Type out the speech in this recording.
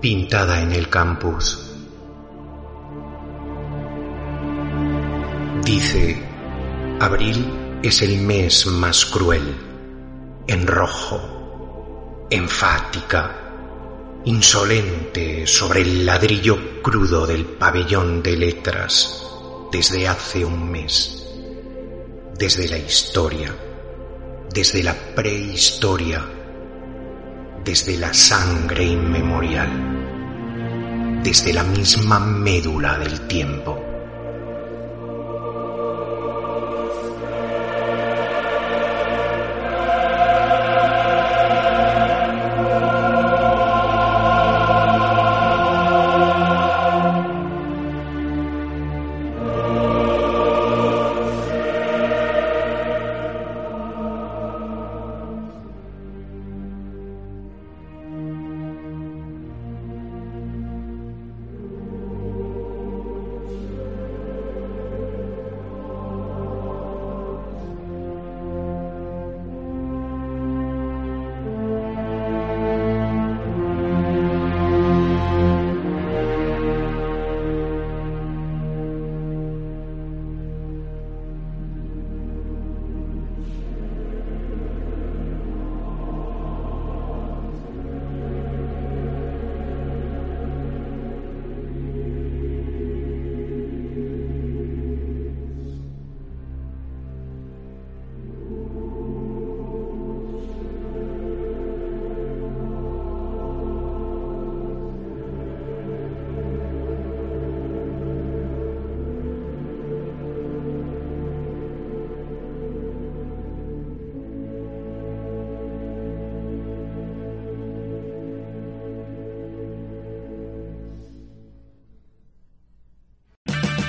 Pintada en el campus. Dice, abril es el mes más cruel, en rojo, enfática, insolente sobre el ladrillo crudo del pabellón de letras desde hace un mes, desde la historia, desde la prehistoria, desde la sangre inmemorial, desde la misma médula del tiempo.